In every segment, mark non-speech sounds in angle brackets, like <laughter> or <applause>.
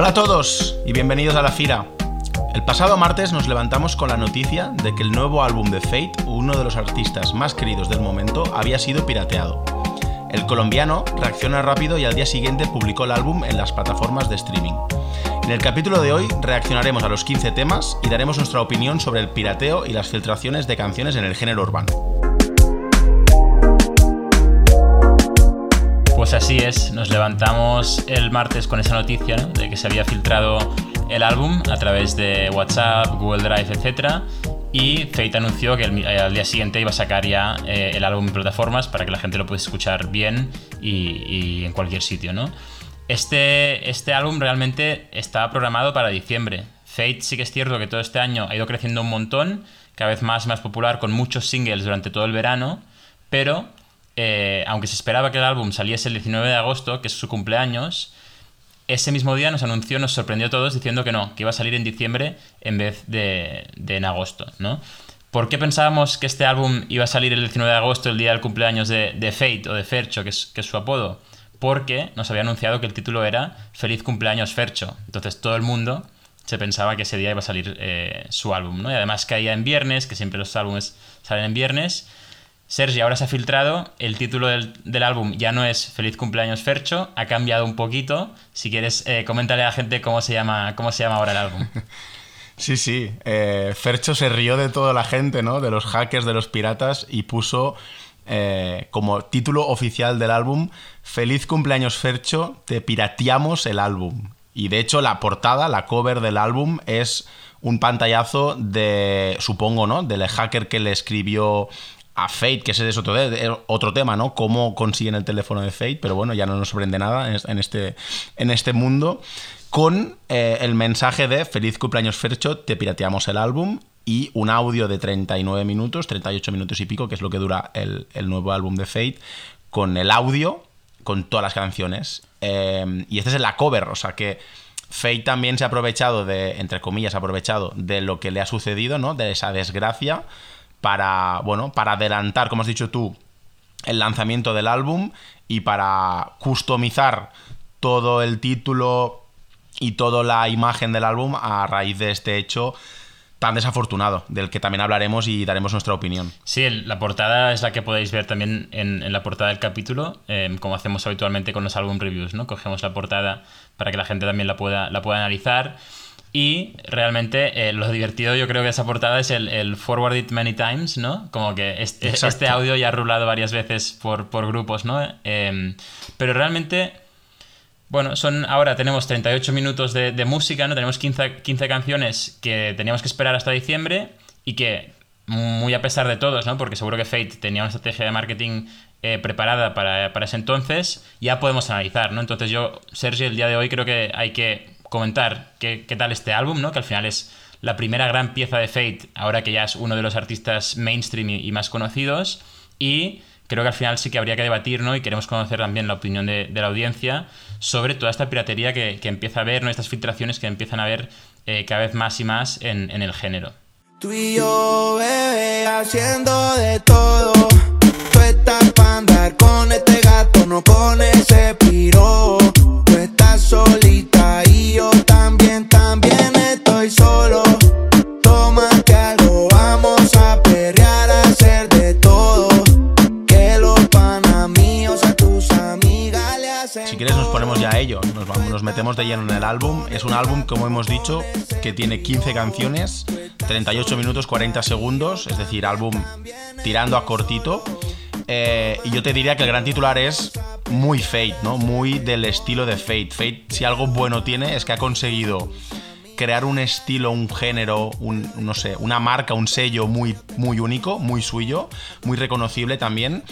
Hola a todos y bienvenidos a la Fira. El pasado martes nos levantamos con la noticia de que el nuevo álbum de Fate, uno de los artistas más queridos del momento, había sido pirateado. El colombiano reacciona rápido y al día siguiente publicó el álbum en las plataformas de streaming. En el capítulo de hoy reaccionaremos a los 15 temas y daremos nuestra opinión sobre el pirateo y las filtraciones de canciones en el género urbano. Pues así es, nos levantamos el martes con esa noticia de que se había filtrado el álbum a través de WhatsApp, Google Drive, etc. Y Fate anunció que al día siguiente iba a sacar ya eh, el álbum en plataformas para que la gente lo pueda escuchar bien y, en cualquier sitio. ¿no? Este, este álbum realmente estaba programado para diciembre. Fate sí que es cierto que todo este año ha ido creciendo un montón, cada vez más más popular, con muchos singles durante todo el verano, pero eh, aunque se esperaba que el álbum saliese el 19 de agosto, que es su cumpleaños, ese mismo día nos anunció, nos sorprendió a todos diciendo que no, que iba a salir en diciembre en vez de, en agosto, ¿no? ¿Por qué pensábamos que este álbum iba a salir el 19 de agosto, el día del cumpleaños de, Fate o de Fercho, que es, que es su apodo? Porque nos había anunciado que el título era Feliz cumpleaños Fercho. Entonces todo el mundo se pensaba que ese día iba a salir eh, su álbum, ¿no? Y además caía en viernes, que siempre los álbumes salen en viernes, Sergi, ahora se ha filtrado, el título del, álbum ya no es Feliz cumpleaños Fercho, ha cambiado un poquito. Si quieres, eh, coméntale a la gente cómo se llama, cómo se llama ahora el álbum. <laughs> Sí, sí. Eh, Fercho se rió de toda la gente, ¿no? De los hackers, de los piratas, y puso eh, como título oficial del álbum Feliz cumpleaños Fercho, te pirateamos el álbum. Y de hecho, la portada, la cover del álbum es un pantallazo de, supongo, ¿no? Del hacker que le escribió a Fate, que ese es otro, otro tema, ¿no? Cómo consiguen el teléfono de Fate, pero bueno, ya no nos sorprende nada en este, este mundo. Con eh, el mensaje de Feliz cumpleaños Fercho, te pirateamos el álbum y un audio de 39 minutos, 38 minutos y pico, que es lo que dura el, nuevo álbum de Fate, con el audio, con todas las canciones. Eh, y este es la cover, o sea que Fate también se ha aprovechado de, entre comillas, ha aprovechado de lo que le ha sucedido, ¿no? De esa desgracia para, bueno, para adelantar, como has dicho tú, el lanzamiento del álbum y para customizar todo el título y toda la imagen del álbum a raíz de este hecho tan desafortunado, del que también hablaremos y daremos nuestra opinión. Sí, la portada es la que podéis ver también en, la portada del capítulo, em, como hacemos habitualmente con los álbum reviews, ¿no? Cogemos la portada para que la gente también la pueda, la pueda analizar. Y realmente eh, lo divertido yo creo que esa portada es el, el forward it many times, ¿no? Como que este, este audio ya ha rulado varias veces por, grupos, ¿no? Em, pero realmente, bueno, son ahora tenemos 38 minutos de, música, ¿no? Tenemos 15, 15, canciones que teníamos que esperar hasta diciembre y que, muy a pesar de todos, ¿no? Porque seguro que Fate tenía una estrategia de marketing eh, preparada para, para, ese entonces, ya podemos analizar, ¿no? Entonces yo, Sergio, el día de hoy creo que hay que comentar qué, tal este álbum, ¿no? Que al final es la primera gran pieza de Fate, ahora que ya es uno de los artistas mainstream y, más conocidos. Y creo que al final sí que habría que debatir, ¿no? Y queremos conocer también la opinión de, la audiencia sobre toda esta piratería que, empieza a ver, ¿no? Estas filtraciones que empiezan a ver eh, cada vez más y más en, el género. Tú y yo, bebé, haciendo de todo. Tú estás para andar con este gato, no con ese piro. Metemos de lleno en el álbum. Es un álbum, como hemos dicho, que tiene 15 canciones, 38 minutos 40 segundos, es decir, álbum tirando a cortito. Eh, y yo te diría que el gran titular es muy Fate, ¿no? Muy del estilo de Fate. Fate, si algo bueno tiene, es que ha conseguido crear un estilo, un género, un, no sé, una marca, un sello muy, muy único, muy suyo, muy reconocible también.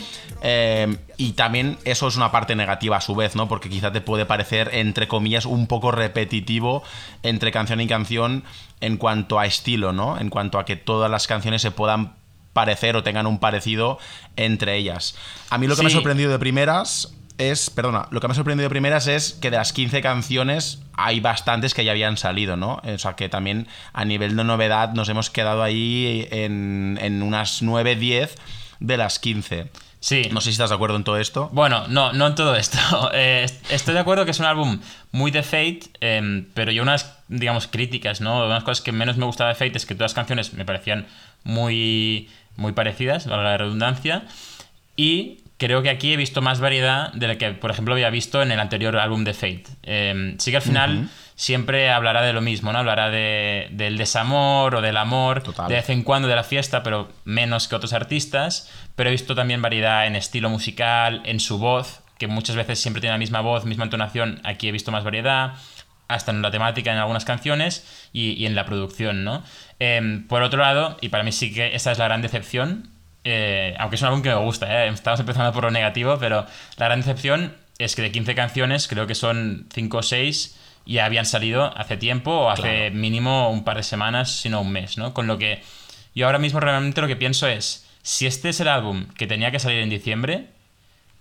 Eh, y también eso es una parte negativa a su vez, ¿no? Porque quizá te puede parecer, entre comillas, un poco repetitivo entre canción y canción en cuanto a estilo, ¿no? En cuanto a que todas las canciones se puedan parecer o tengan un parecido entre ellas. A mí lo que me ha sorprendido de primeras es, perdona, lo que me ha sorprendido de primeras es que de las 15 canciones hay bastantes que ya habían salido, ¿no? O sea que también a nivel de novedad nos hemos quedado ahí en, en unas 9, 10 de las 15. Sí. No sé si estás de acuerdo en todo esto. Bueno, no, no en todo esto. <laughs> Eh, estoy de acuerdo que es un álbum muy de Fate, em, pero yo unas, digamos, críticas, ¿no? Unas cosas que menos me gustaba de Fate es que todas las canciones me parecían muy, muy parecidas, valga la redundancia, y creo que aquí he visto más variedad de la que, por ejemplo, había visto en el anterior álbum de Fate. Em, sí que al final siempre hablará de lo mismo, ¿no? Hablará de, del desamor o del amor, de vez en cuando de la fiesta, pero menos que otros artistas. Pero he visto también variedad en estilo musical, en su voz, que muchas veces siempre tiene la misma voz, misma entonación. Aquí he visto más variedad, hasta en la temática en algunas canciones y, en la producción, ¿no? Em, por otro lado, y para mí sí que esa es la gran decepción, eh, aunque es un álbum que me gusta, ¿eh? estamos empezando por lo negativo, pero la gran decepción es que de 15 canciones creo que son 5 o 6 ya habían salido hace tiempo o hace mínimo un par de semanas, sino un mes, ¿no? Con lo que yo ahora mismo realmente lo que pienso es, si este es el álbum que tenía que salir en diciembre,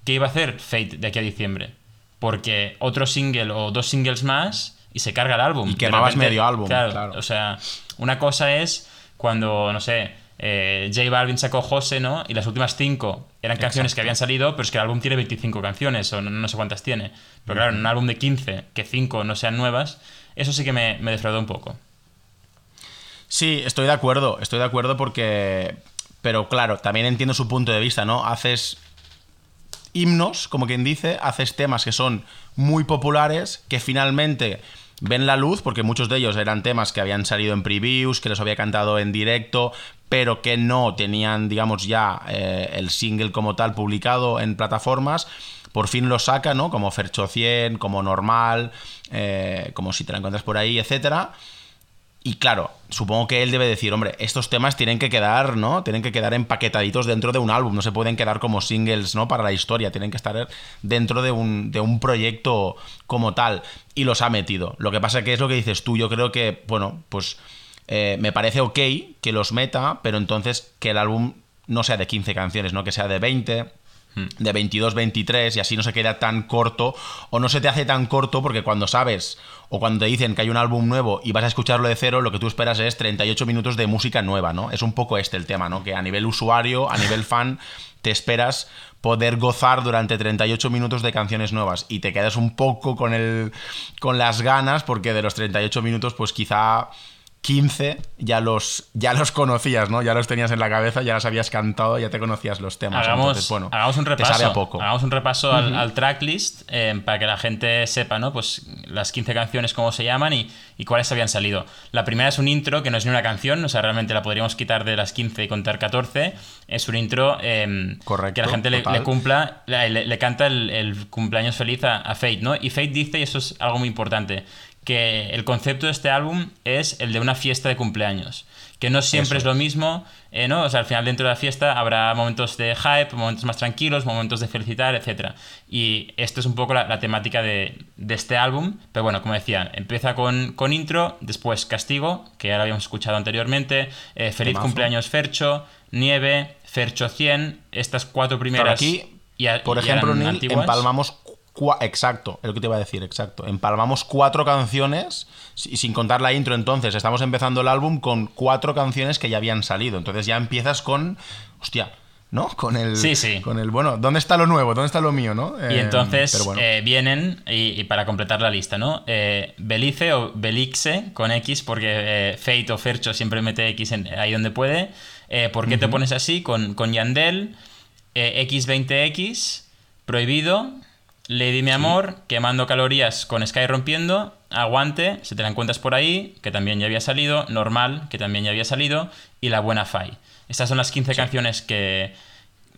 ¿qué iba a hacer Fate de aquí a diciembre? Porque otro single o dos singles más y se carga el álbum. Y quemabas medio álbum, claro. O sea, una cosa es cuando, no sé, eh, J Balvin sacó José, ¿no? Y las últimas cinco eran canciones que habían salido, pero es que el álbum tiene 25 canciones, o no, sé cuántas tiene. Pero claro, en un álbum de 15, que 5 no sean nuevas, eso sí que me, me defraudó un poco. Sí, estoy de acuerdo, estoy de acuerdo porque... Pero claro, también entiendo su punto de vista, ¿no? Haces himnos, como quien dice, haces temas que son muy populares, que finalmente ven la luz, porque muchos de ellos eran temas que habían salido en previews, que los había cantado en directo, pero que no tenían, digamos, ya eh, el single como tal publicado en plataformas. Por fin lo saca, ¿no? Como Fercho 100, como Normal, eh, como si te la encuentras por ahí, etcétera. Y claro, supongo que él debe decir, hombre, estos temas tienen que quedar, ¿no? Tienen que quedar empaquetaditos dentro de un álbum, no se pueden quedar como singles, ¿no? Para la historia, tienen que estar dentro de un, de un proyecto como tal. Y los ha metido. Lo que pasa que es lo que dices tú, yo creo que, bueno, pues eh, me parece ok que los meta, pero entonces que el álbum no sea de 15 canciones, ¿no? Que sea de 20 Hmm. de 22, 23 y así no se queda tan corto o no se te hace tan corto porque cuando sabes o cuando te dicen que hay un álbum nuevo y vas a escucharlo de cero, lo que tú esperas es 38 minutos de música nueva, ¿no? Es un poco este el tema, ¿no? Que a nivel usuario, a nivel <laughs> fan, te esperas poder gozar durante 38 minutos de canciones nuevas y te quedas un poco con el con las ganas porque de los 38 minutos pues quizá 15 ya los, ya los conocías, ¿no? Ya los tenías en la cabeza, ya los habías cantado, ya te conocías los temas. Hagamos, bueno, hagamos un repaso, poco. Hagamos un repaso al, tracklist eh, para que la gente sepa, ¿no? Pues las 15 canciones, cómo se llaman y, cuáles habían salido. La primera es un intro, que no es ni una canción, o sea, realmente la podríamos quitar de las 15 y contar 14. Es un intro eh, que la gente le, cumpla, le, canta el, cumpleaños feliz a, a Fate, ¿no? Y Fate dice, y eso es algo muy importante, que el concepto de este álbum es el de una fiesta de cumpleaños. Que no siempre es lo mismo, eh, ¿no? O sea, al final dentro de la fiesta habrá momentos de hype, momentos más tranquilos, momentos de felicitar, etc. Y esto es un poco la, temática de, este álbum. Pero bueno, como decía, empieza con, con intro, después Castigo, que ya lo habíamos escuchado anteriormente, eh, Feliz cumpleaños Fercho, Nieve, Fercho 100, estas cuatro primeras... aquí, por ejemplo, empalmamos exacto, es lo que te iba a decir, exacto. Empalmamos cuatro canciones, y sin contar la intro entonces, estamos empezando el álbum con cuatro canciones que ya habían salido. Entonces ya empiezas con, hostia, ¿no? Con el, sí, sí. Con el, bueno, ¿dónde está lo nuevo? ¿Dónde está lo mío, no? y eh, entonces eh, vienen, y, para completar la lista, ¿no? Eh, Belice o Belixe con X, porque Fate o Fercho siempre mete X ahí donde puede. ¿Por qué te pones así? Con, con Yandel, X20X, Prohibido, Lady Mi Amor, Quemando Calorías con Sky Rompiendo, Aguante, si te la encuentras por ahí, que también ya había salido, Normal, que también ya había salido, y La Buena Fai. Estas son las 15 canciones que,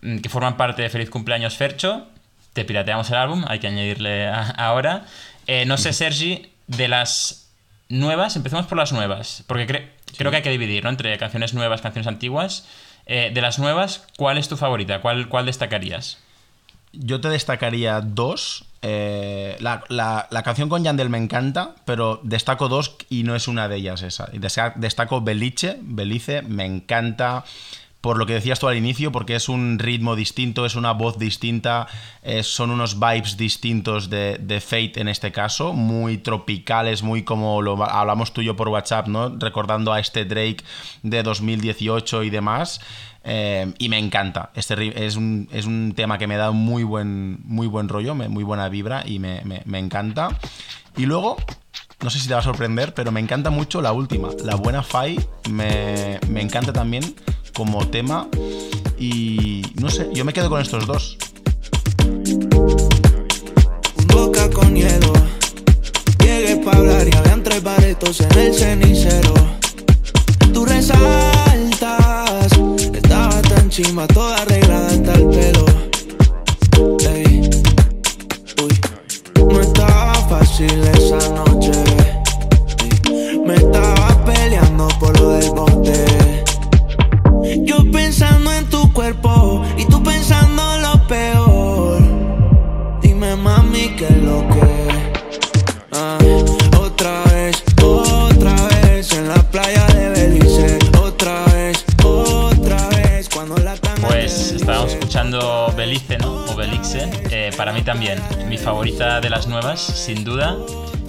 mm, que, forman parte de Feliz Cumpleaños Fercho. Te pirateamos el álbum, hay que añadirle ahora. Eh, no sé, Sergi, de las nuevas, empecemos por las nuevas, porque creo que hay que dividir ¿no? entre canciones nuevas, canciones antiguas. Eh, de las nuevas, ¿cuál es tu favorita? ¿Cuál, cuál destacarías? Yo te destacaría dos. Eh, la, canción con Yandel me encanta, pero destaco dos y no es una de ellas esa. Destaco Beliche, Belice, me encanta. Por lo que decías tú al inicio, porque es un ritmo distinto, es una voz distinta, son unos vibes distintos de, de, Fate en este caso, muy tropicales, muy como lo hablamos tú y yo por WhatsApp, ¿no? Recordando a este Drake de 2018 y demás. Eh, y me encanta. Este es un, es un, tema que me da muy buen, muy buen rollo, muy buena vibra y me, me, me encanta. Y luego, no sé si te va a sorprender, pero me encanta mucho la última. La buena Fai me, me encanta también como tema. Y no sé, yo me quedo con estos dos. Boca con hielo. Llegué para hablar y habían tres baretos en el cenicero. Tú resaltas, estaba tan chima, toda arreglada hasta el pelo. Ey. Uy, no estaba fácil esa noche. Me estaba peleando por lo del favorita de las nuevas, sin duda.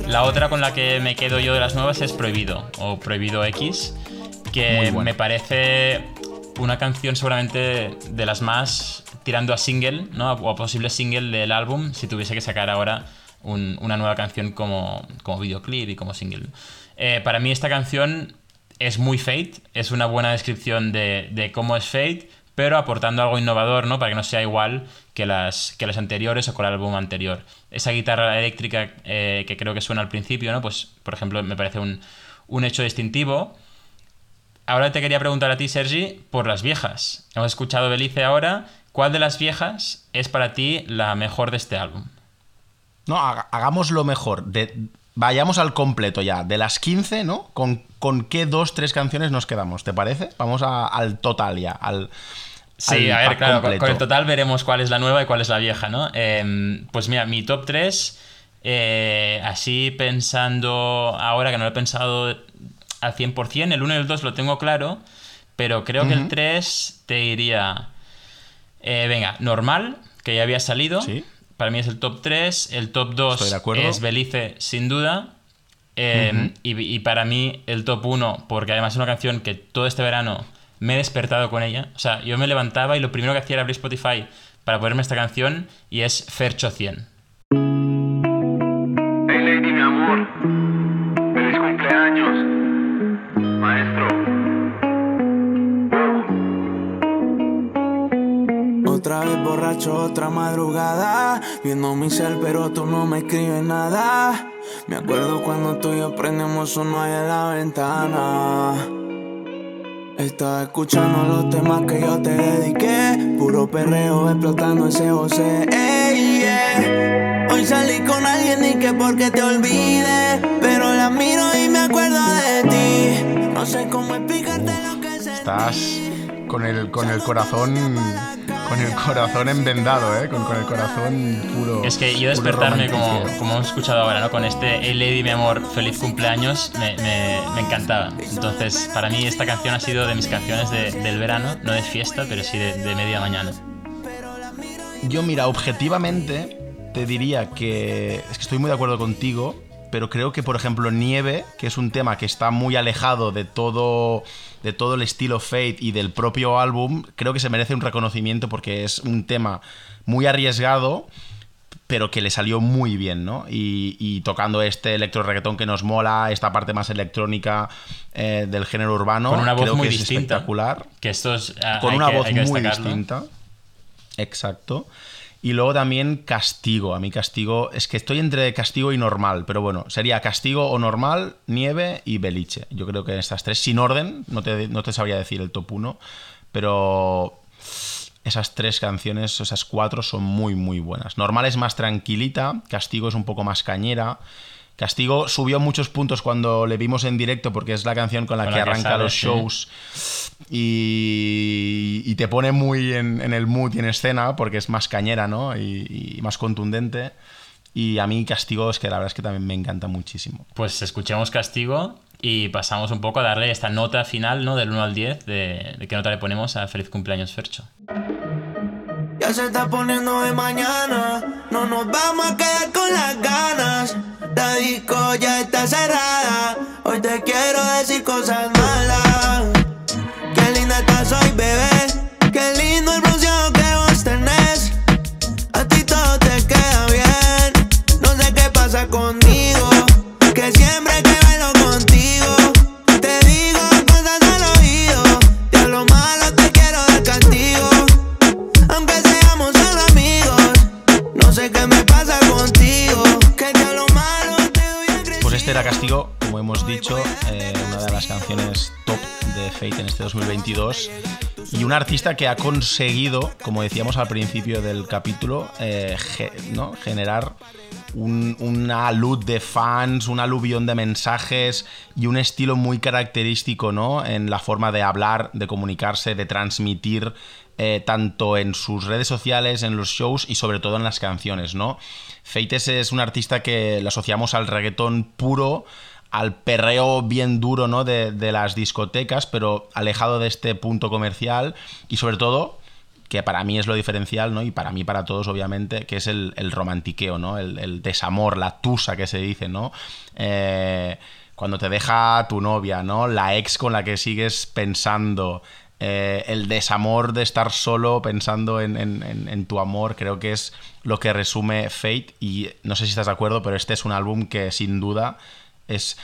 La otra con la que me quedo yo de las nuevas es Prohibido o Prohibido X, que me parece una canción seguramente de las más tirando a single, ¿no? O a posible single del álbum, si tuviese que sacar ahora una nueva canción como, como videoclip y como single. Eh, para mí esta canción es muy Fate, es una buena descripción de, cómo es Fate, pero aportando algo innovador, ¿no? Para que no sea igual que las, que las anteriores o con el álbum anterior. Esa guitarra eléctrica eh, que creo que suena al principio, ¿no? Pues, por ejemplo, me parece un, un hecho distintivo ahora te quería preguntar a ti, Sergi, por las viejas. Hemos escuchado Belice ahora. ¿Cuál de las viejas es para ti la mejor de este álbum? No, hagamos lo mejor. Vayamos al completo ya. De las 15, ¿no? ¿Con, con qué dos, tres canciones nos quedamos? ¿Te parece? Vamos al total ya. Al, sí, a ver, claro. Con, el total veremos cuál es la nueva y cuál es la vieja, ¿no? Em, pues mira, mi top 3. Eh, así pensando ahora que no lo he pensado al 100%. El 1 y el 2 lo tengo claro, pero creo que el 3 te diría, eh, venga, normal, que ya había salido. Para mí es el top 3. El top 2 es Belice, sin duda. Em, y, para mí el top 1, porque además es una canción que todo este verano me he despertado con ella. O sea, yo me levantaba y lo primero que hacía era abrir Spotify para ponerme esta canción y es Fercho 100. Hey lady, mi amor. Feliz cumpleaños. Maestro. Otra vez borracho, otra madrugada. Viendo mi cel, pero tú no me escribes nada. Me acuerdo cuando tú y yo prendemos uno ahí en la ventana. Estaba escuchando los temas que yo te dediqué. Puro perreo explotando ese José. Hoy salí con alguien y que porque te olvide. Pero la miro y me acuerdo de ti. No sé cómo explicarte lo que Estás con el, con el corazón con el corazón envendado, ¿eh? Con, el corazón puro. Es que yo despertarme, como, como hemos escuchado ahora, ¿no? Con este Hey Lady, mi amor, feliz cumpleaños, me, me, encantaba. Entonces, para mí esta canción ha sido de mis canciones del verano, no de fiesta, pero sí de, de media mañana. Yo, mira, objetivamente te diría que. Es que estoy muy de acuerdo contigo pero creo que, por ejemplo, Nieve, que es un tema que está muy alejado de todo, de todo el estilo Fate y del propio álbum, creo que se merece un reconocimiento porque es un tema muy arriesgado, pero que le salió muy bien, ¿no? Y, tocando este electro reggaetón que nos mola, esta parte más electrónica eh, del género urbano, con una voz muy es distinta, espectacular. Que esto es, ah, con una voz muy distinta. Exacto. Y luego también castigo. A mí castigo es que estoy entre castigo y normal, pero bueno, sería castigo o normal, nieve y beliche. Yo creo que estas tres, sin orden, no te, no te sabría decir el top 1, pero esas tres canciones, esas cuatro son muy, muy buenas. Normal es más tranquilita, castigo es un poco más cañera. Castigo subió muchos puntos cuando le vimos en directo porque es la canción con la que arranca los shows y, te pone muy en, el mood y en escena porque es más cañera, ¿no? Y, más contundente. Y a mí Castigo es que la verdad es que también me encanta muchísimo. Pues escuchemos Castigo, y pasamos un poco a darle esta nota final, ¿no? Del 1 al 10, de, de qué nota le ponemos a Feliz Cumpleaños Fercho. Ya se está poniendo de mañana, no nos vamos a quedar con las ganas. La disco ya 2022. Y un artista que ha conseguido, como decíamos al principio del capítulo, eh, ¿no? generar un- una luz de fans, un aluvión de mensajes y un estilo muy característico ¿no? en la forma de hablar, de comunicarse, de transmitir, eh, tanto en sus redes sociales, en los shows y sobre todo en las canciones. ¿no? Feites es un artista que lo asociamos al reggaetón puro, al perreo bien duro ¿no? de, de las discotecas, pero alejado de este punto comercial y sobre todo que para mí es lo diferencial, ¿no? Y para mí, para todos, obviamente, que es el, el romantiqueo, ¿no? El, el desamor, la tusa que se dice, ¿no? Eh, cuando te deja tu novia, ¿no? La ex con la que sigues pensando. eh, el desamor de estar solo pensando en, en- en- en tu amor, creo que es lo que resume Fate. Y no sé si estás de acuerdo, pero este es un álbum que sin duda es.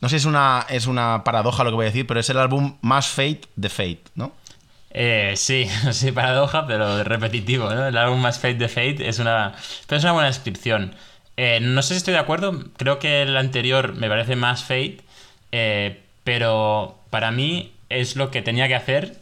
No sé si es una, es una paradoja lo que voy a decir, pero es el álbum más Fate de Fate, ¿no? Eh, sí, <laughs> sí, paradoja, pero repetitivo, ¿no? El álbum más Fate de Fate es una, pero es una buena descripción. Eh, no sé si estoy de acuerdo, creo que el anterior me parece más Fate, eh, pero para mí es lo que tenía que hacer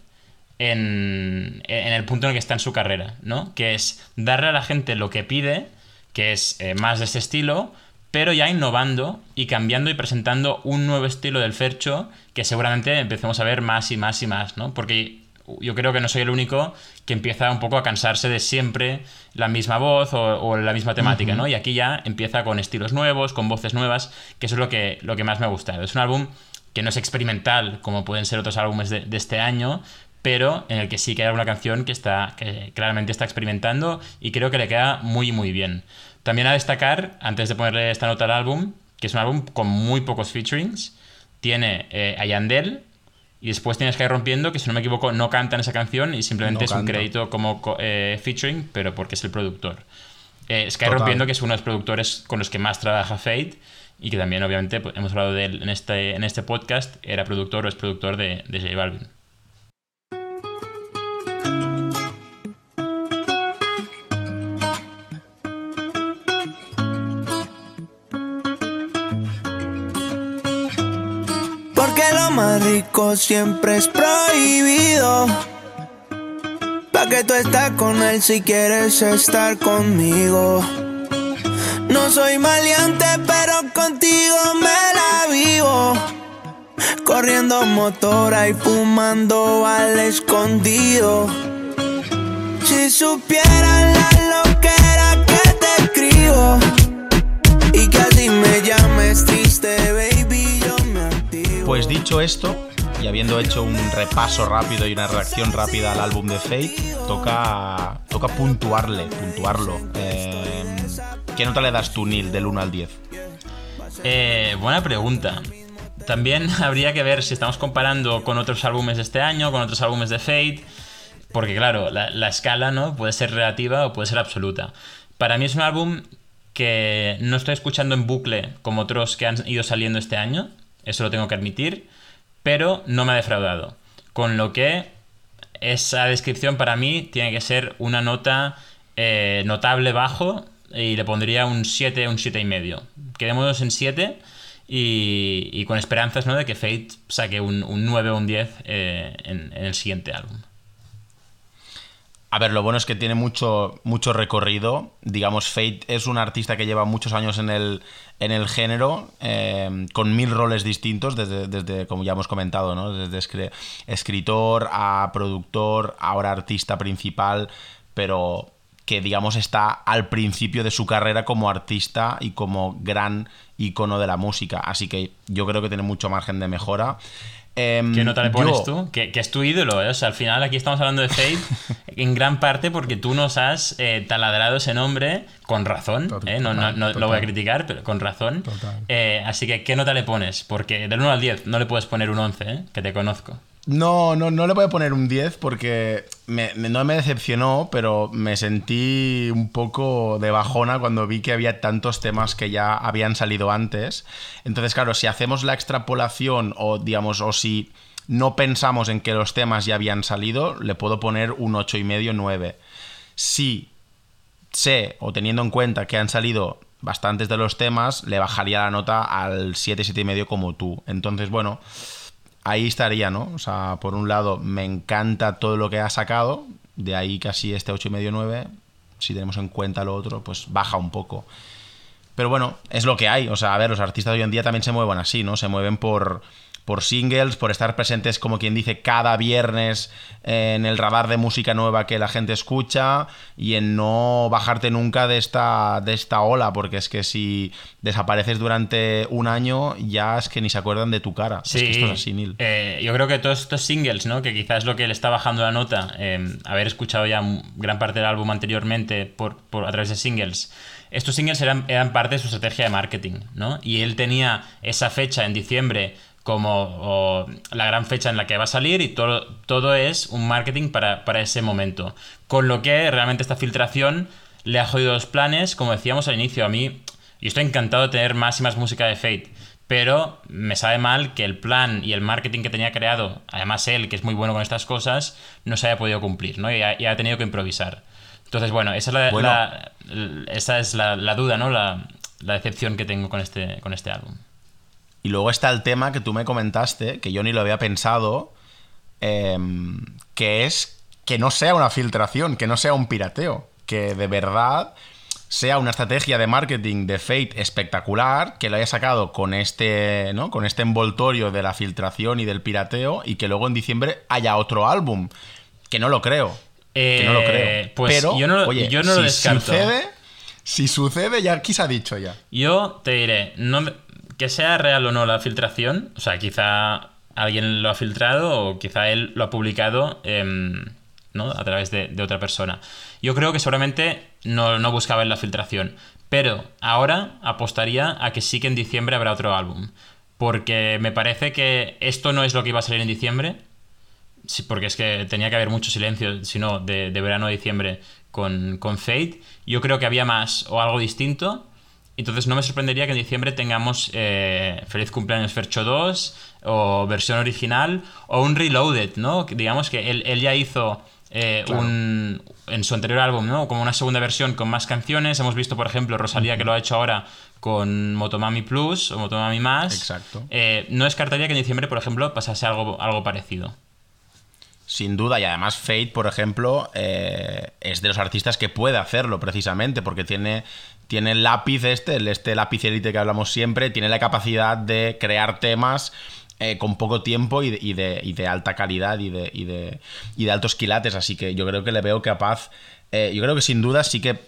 en, en el punto en el que está en su carrera, ¿no? Que es darle a la gente lo que pide, que es eh, más de ese estilo, pero ya innovando y cambiando y presentando un nuevo estilo del Fercho que seguramente empecemos a ver más y más y más, ¿no? Porque yo creo que no soy el único que empieza un poco a cansarse de siempre la misma voz o, o la misma temática, ¿no? Y aquí ya empieza con estilos nuevos, con voces nuevas, que eso es lo que, lo que más me ha gustado. Es un álbum que no es experimental como pueden ser otros álbumes de, de este año, pero en el que sí que hay alguna canción que está que claramente está experimentando y creo que le queda muy muy bien. También a destacar, antes de ponerle esta nota al álbum, que es un álbum con muy pocos featurings. Tiene eh, a Yandel y después tiene Sky Rompiendo, que si no me equivoco no canta en esa canción y simplemente No es un crédito como co- eh, featuring, pero porque es el productor. Eh, Sky Total. Rompiendo, que es uno de los productores con los que más trabaja Fate y que también obviamente pues, hemos hablado de él en este, en este podcast, era productor o es productor de, de J Balvin. Porque lo más rico siempre es prohibido. Pa' que tú estás con él si quieres estar conmigo. No soy maleante, pero contigo me la vivo. Corriendo motora y fumando al escondido. Si supieran la loquera que te escribo. Y que así me llames triste, dicho esto, y habiendo hecho un repaso rápido y una reacción rápida al álbum de Fate, toca, toca puntuarle, puntuarlo. Eh, ¿Qué nota le das tú, Neil, del 1 al 10? Eh, buena pregunta. También <laughs> habría que ver si estamos comparando con otros álbumes de este año, con otros álbumes de Fate, porque claro, la, la escala ¿no? puede ser relativa o puede ser absoluta. Para mí es un álbum que no estoy escuchando en bucle como otros que han ido saliendo este año, eso lo tengo que admitir, pero no me ha defraudado. Con lo que esa descripción para mí tiene que ser una nota eh, notable bajo y le pondría un 7, un 7 y medio. Quedémonos en 7 y, con esperanzas ¿no? de que Fate saque un, un 9 o un 10 eh, en el siguiente álbum. A ver, lo bueno es que tiene mucho, mucho recorrido. Digamos, Fate es un artista que lleva muchos años en el, en el género, eh, con mil roles distintos, desde, desde, como ya hemos comentado, ¿no? Desde escri- escritor a productor, ahora artista principal, pero que digamos está al principio de su carrera como artista y como gran icono de la música. Así que yo creo que tiene mucho margen de mejora. Em, ¿Qué nota le pones yo- tú? Que, que es tu ídolo, ¿eh? O sea, al final aquí estamos hablando de Fate <laughs> en gran parte porque tú nos has eh, taladrado ese nombre con razón, Total, ¿eh? No, no, no lo voy a criticar, pero con razón. Eh, así que, ¿qué nota le pones? Porque del 1 al 10 no le puedes poner un 11, ¿eh? Que te conozco. No, no, no le voy a poner un 10 porque no me decepcionó, pero me sentí un poco de bajona cuando vi que había tantos temas que ya habían salido antes. Entonces, claro, si hacemos la extrapolación o digamos, o si no pensamos en que los temas ya habían salido, le puedo poner un 8,5, 9. Si sé, o teniendo en cuenta que han salido bastantes de los temas, le bajaría la nota al 7, 7,5 como tú. Entonces, bueno, ahí estaría, ¿no? O sea, por un lado, me encanta todo lo que ha sacado, de ahí casi este 8,5, 9. Si tenemos en cuenta lo otro, pues baja un poco. Pero bueno, es lo que hay. O sea, a ver, los artistas hoy en día también se mueven así, ¿no? Se mueven por, por singles, por estar presentes, como quien dice, cada viernes en el radar de música nueva que la gente escucha y en no bajarte nunca de esta, de esta ola, porque es que si desapareces durante un año, ya es que ni se acuerdan de tu cara. Sí, Es que esto es así, Neil. eh, yo creo que todos estos singles, ¿no? Que quizás es lo que le está bajando la nota, eh, haber escuchado ya gran parte del álbum anteriormente por, por- a través de singles. Estos singles eran, eran parte de su estrategia de marketing, ¿no? Y él tenía esa fecha en diciembre como la gran fecha en la que va a salir y todo, todo es un marketing para, para ese momento. Con lo que realmente esta filtración le ha jodido los planes, como decíamos al inicio, a mí yo estoy encantado de tener más y más música de Fate, pero me sabe mal que el plan y el marketing que tenía creado, además él, que es muy bueno con estas cosas, no se haya podido cumplir, ¿no? Y ha, y ha tenido que improvisar. Entonces, bueno, esa es la, Bueno. la- esa es la, la duda, ¿no? La, la decepción que tengo con este, con este álbum. Y luego está el tema que tú me comentaste, que yo ni lo había pensado, em, que es que no sea una filtración, que no sea un pirateo, que de verdad sea una estrategia de marketing de Fate espectacular, que lo haya sacado con este, ¿no? con este envoltorio de la filtración y del pirateo, y que luego en diciembre haya otro álbum. Que no lo creo. que no lo Eh, creo. pues Pero, yo no- oye, yo no lo si descarto. sucede, si sucede, ya aquí se ha dicho ya. Yo te diré, no, me- que sea real o no la filtración, o sea, quizá alguien lo ha filtrado o quizá él lo ha publicado em, ¿no? a través de, otra persona. Yo creo que seguramente no, no buscaba en la filtración, pero ahora apostaría a que sí que en diciembre habrá otro álbum, porque me parece que esto no es lo que iba a salir en diciembre, porque es que tenía que haber mucho silencio, si no, de, de verano a diciembre con, con Fate. Yo creo que había más o algo distinto. Entonces no me sorprendería que en diciembre tengamos eh, Feliz Cumpleaños Fercho 2 o versión original o un Reloaded, ¿no? Digamos que él, él ya hizo eh, Claro. un, en su anterior álbum, ¿no? Como una segunda versión con más canciones. Hemos visto, por ejemplo, Rosalía que lo ha hecho ahora con Motomami Plus o Motomami Más. Exacto. Eh, no descartaría que en diciembre, por ejemplo, pasase algo, algo parecido. Sin duda, y además Fate, por ejemplo, eh, es de los artistas que puede hacerlo precisamente, porque tiene, tiene el lápiz este, este lápiz elite que hablamos siempre, tiene la capacidad de crear temas eh, con poco tiempo y de, alta calidad y de altos quilates, así que yo creo que le veo capaz, eh, yo creo que sin duda sí que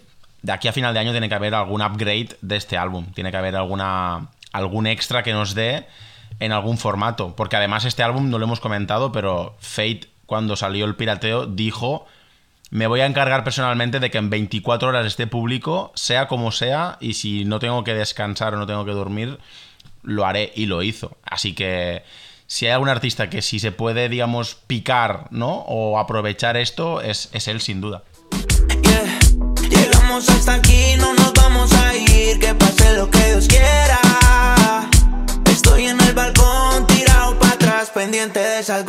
de aquí a final de año tiene que haber algún upgrade de este álbum, tiene que haber alguna, algún extra que nos dé en algún formato. Porque además este álbum no lo hemos comentado, pero Fate, cuando salió el pirateo, dijo. Me voy a encargar personalmente de que en 24 horas esté público, sea como sea, y si no tengo que descansar o no tengo que dormir, lo haré y lo hizo. Así que si hay algún artista que si se puede, digamos, picar, ¿no? O aprovechar esto, es, es él sin duda. Yeah. Llegamos hasta aquí, no nos vamos a ir, que pase lo que Dios quiera. Estoy en el balcón, tirado para atrás, pendiente de esas.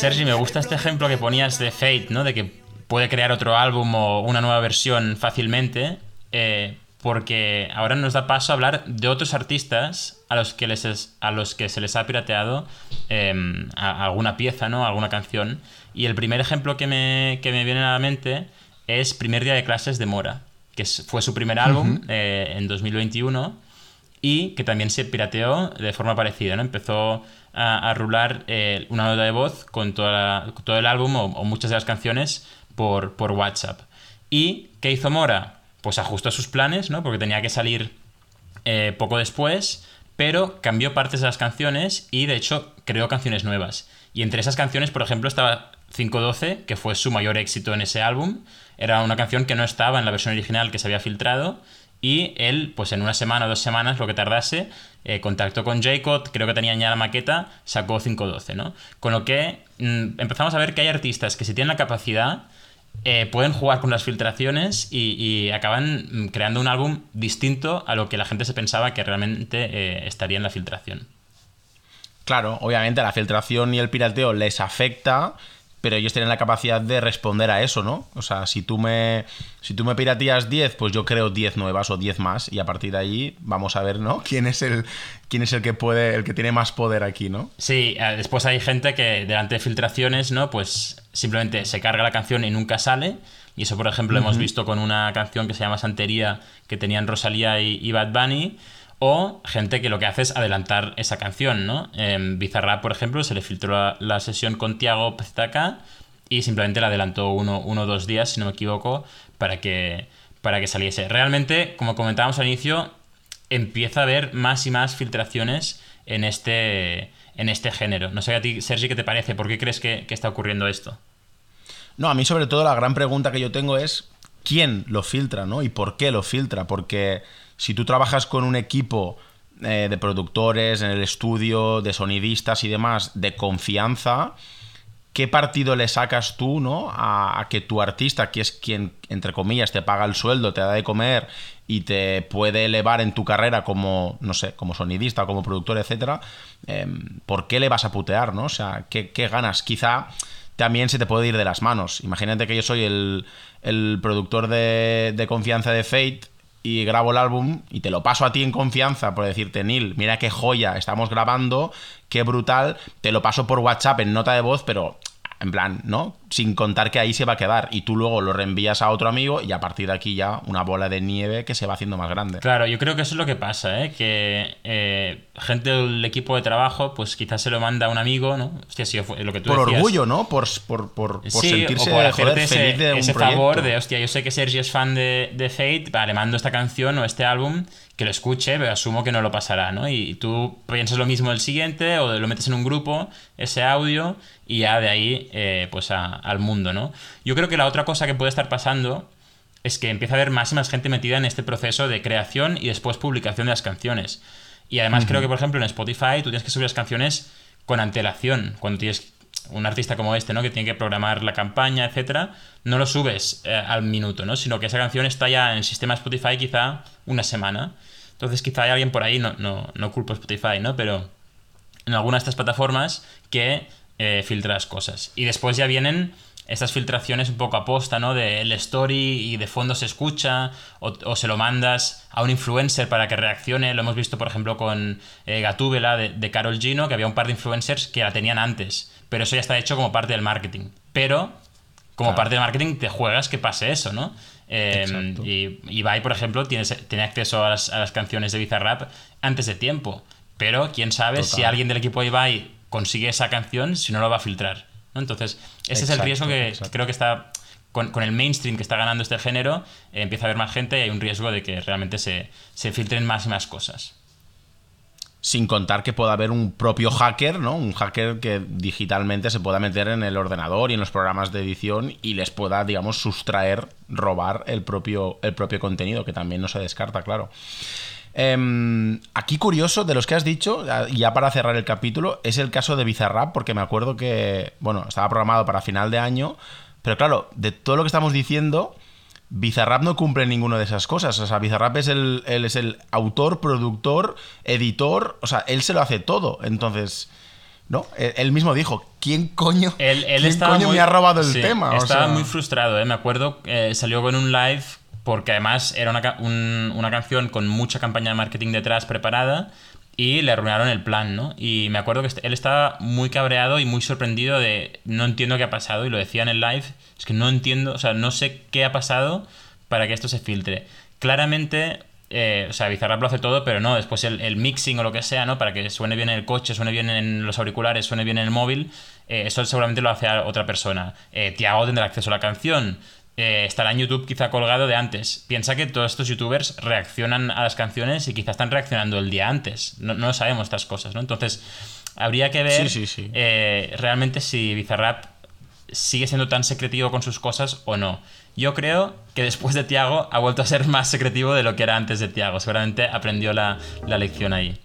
Sergi, me gusta este ejemplo que ponías de Fate, ¿no? De que puede crear otro álbum o una nueva versión fácilmente, eh, porque ahora nos da paso a hablar de otros artistas a los que, les es- a los que se les ha pirateado eh, a- alguna pieza, ¿no? Alguna canción. Y el primer ejemplo que me, que me viene a la mente es Primer día de clases de Mora, que fue su primer álbum eh, en 2021 y que también se pirateó de forma parecida, ¿no? Empezó a, rular eh, una nota de voz con toda todo el álbum o, muchas de las canciones por, por WhatsApp. ¿Y qué hizo Mora? Pues ajustó sus planes, ¿no? Porque tenía que salir eh, poco después, pero cambió partes de las canciones y de hecho creó canciones nuevas. Y entre esas canciones, por ejemplo, estaba 512, que fue su mayor éxito en ese álbum. Era una canción que no estaba en la versión original que se había filtrado y él, pues en una semana o dos semanas, lo que tardase, eh, contactó con Jacob, creo que tenían ya la maqueta, sacó 512, ¿no? Con lo que mm, empezamos a ver que hay artistas que si tienen la capacidad eh, pueden jugar con las filtraciones y, acaban mm, creando un álbum distinto a lo que la gente se pensaba que realmente eh, estaría en la filtración. Claro, obviamente la filtración y el pirateo les afecta, pero ellos tienen la capacidad de responder a eso, ¿no? O sea, si tú me, si tú me piratías 10, pues yo creo 10 nuevas o 10 más y a partir de ahí vamos a ver, ¿no? <laughs> ¿Quién es el, quién es el que puede, el que tiene más poder aquí, ¿no? Sí, eh, después hay gente que delante de filtraciones, ¿no? Pues simplemente se carga la canción y nunca sale. Y eso, por ejemplo, hemos visto con una canción que se llama Santería que tenían Rosalía y, Bad Bunny. O gente que lo que hace es adelantar esa canción, ¿no? En Bizarrap, por ejemplo, se le filtró la, sesión con Tiago PZK y simplemente la adelantó uno o dos días, si no me equivoco, para que, para que saliese. Realmente, como comentábamos al inicio, empieza a haber más y más filtraciones en este, en este género. No sé a ti, Sergi, qué te parece, ¿por qué crees que, está ocurriendo esto? No, a mí sobre todo la gran pregunta que yo tengo es quién lo filtra, ¿no? Y por qué lo filtra. Porque si tú trabajas con un equipo eh, de productores en el estudio, de sonidistas y demás, de confianza, ¿qué partido le sacas tú, ¿no? A, que tu artista, que es quien, entre comillas, te paga el sueldo, te da de comer y te puede elevar en tu carrera como, no sé, como sonidista, como productor, etcétera, em, ¿por qué le vas a putear, no? O sea, ¿qué, ganas? Quizá también se te puede ir de las manos. Imagínate que yo soy el, productor de, de, confianza de Fate y grabo el álbum y te lo paso a ti en confianza por decirte, Neil, mira qué joya, estamos grabando, qué brutal, te lo paso por WhatsApp en nota de voz, pero en plan, ¿no? Sin contar que ahí se va a quedar y tú luego lo reenvías a otro amigo y a partir de aquí ya una bola de nieve que se va haciendo más grande. Claro, yo creo que eso es lo que pasa, ¿eh? Que eh, gente del equipo de trabajo, pues quizás se lo manda a un amigo, ¿no? Hostia, si lo que tú Por orgullo, ¿no? Por, por, por, por sentirse o feliz de un ese favor de, hostia, yo sé que Sergio es fan de, de Fate, vale, le mando esta canción o este álbum que lo escuche, pero asumo que no lo pasará, ¿no? Y tú piensas lo mismo el siguiente o lo metes en un grupo, ese audio, y ya de ahí, eh, pues al mundo, ¿no? Yo creo que la otra cosa que puede estar pasando es que empieza a haber más y más gente metida en este proceso de creación y después publicación de las canciones. Y además creo que, por ejemplo, en Spotify tú tienes que subir las canciones con antelación. Cuando tienes un artista como este, ¿no? Que tiene que programar la campaña, etcétera, no lo subes eh, al minuto, ¿no? Sino que esa canción está ya en el sistema Spotify quizá una semana. Entonces quizá hay alguien por ahí, no, no, no culpo Spotify, ¿no? Pero en alguna de estas plataformas que eh, filtra las cosas. Y después ya vienen estas filtraciones un poco aposta, ¿no? De el story y de fondo se escucha, o, se lo mandas a un influencer para que reaccione. Lo hemos visto, por ejemplo, con eh, Gatúbela de, Carol Gino, que había un par de influencers que la tenían antes. Pero eso ya está hecho como parte del marketing. Pero, como parte del marketing, te juegas que pase eso, ¿no? Eh, y Ibai, por ejemplo, tiene, tiene acceso a las, canciones de Bizarrap antes de tiempo. Pero quién sabe si alguien del equipo de Ibai consigue esa canción, si no lo va a filtrar. Entonces, ese es el riesgo que creo que está con, el mainstream que está ganando este género, eh, empieza a haber más gente y hay un riesgo de que realmente se, se, filtren más y más cosas. Sin contar que pueda haber un propio hacker, ¿no? Un hacker que digitalmente se pueda meter en el ordenador y en los programas de edición y les pueda, digamos, sustraer, robar el propio, el propio contenido, que también no se descarta, claro. Em, aquí curioso de los que has dicho, ya para cerrar el capítulo, es el caso de Bizarrap, porque me acuerdo que, bueno, estaba programado para final de año, pero claro, de todo lo que estamos diciendo, Bizarrap no cumple ninguna de esas cosas. O sea, Bizarrap es el, él es el autor, productor, editor. O sea, él se lo hace todo. Entonces, ¿no? Él, mismo dijo, ¿quién coño, él, me ha robado el tema? estaba muy frustrado, ¿eh? Me acuerdo, eh, salió con un live porque además era una, una canción con mucha campaña de marketing detrás preparada y le arruinaron el plan, ¿no? Y me acuerdo que él estaba muy cabreado y muy sorprendido de no entiendo qué ha pasado y lo decía en el live, es que no entiendo, o sea, no sé qué ha pasado, para que esto se filtre. Claramente, eh, o sea, Bizarrap lo hace todo, pero no, después el, mixing o lo que sea, ¿no? Para que suene bien en el coche, suene bien en los auriculares, suene bien en el móvil, eh, eso seguramente lo hace otra persona. Eh, Tiago tendrá acceso a la canción. Estará en YouTube quizá colgado de antes. Piensa que todos estos youtubers reaccionan a las canciones y quizá están reaccionando el día antes. No, no sabemos estas cosas, ¿no? Entonces, habría que ver realmente si Bizarrap sigue siendo tan secretivo con sus cosas o no. Yo creo que después de Tiago ha vuelto a ser más secretivo de lo que era antes de Tiago. Seguramente aprendió la, lección ahí.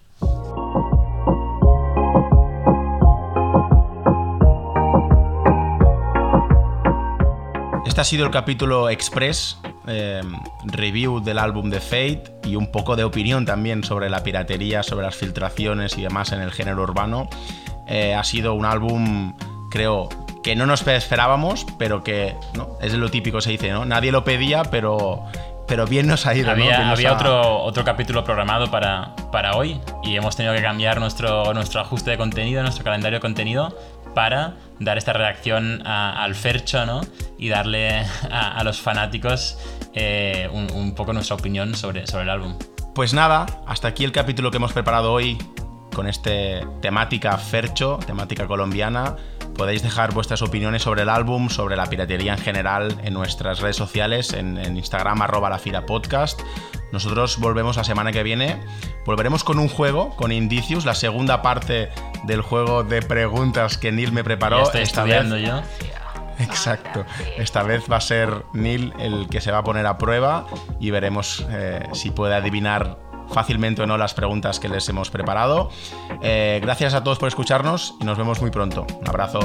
Este ha sido el capítulo express, em, review del álbum de Fate y un poco de opinión también sobre la piratería, sobre las filtraciones y demás en el género urbano. Eh, ha sido un álbum, creo, que no nos esperábamos, pero que ¿no? es lo típico se dice, ¿no? Nadie lo pedía, pero, pero bien nos ha ido. Había, había otro, otro capítulo programado para, para hoy y hemos tenido que cambiar nuestro, nuestro ajuste de contenido, nuestro calendario de contenido para dar esta reacción al Fercho ¿no? y darle a, los fanáticos eh, un, un, poco nuestra opinión sobre, sobre el álbum. Pues nada, hasta aquí el capítulo que hemos preparado hoy con este temática Fercho, temática colombiana. Podéis dejar vuestras opiniones sobre el álbum, sobre la piratería en general en nuestras redes sociales, en, Instagram arroba la fila podcast. Nosotros volvemos la semana que viene. Volveremos con un juego, con Indicius, la segunda parte del juego de preguntas que Neil me preparó. estoy estudiando yo. Exacto. Esta vez va a ser Neil el que se va a poner a prueba y veremos eh, si puede adivinar fácilmente o no las preguntas que les hemos preparado. Eh, gracias a todos por escucharnos y nos vemos muy pronto. Un abrazo.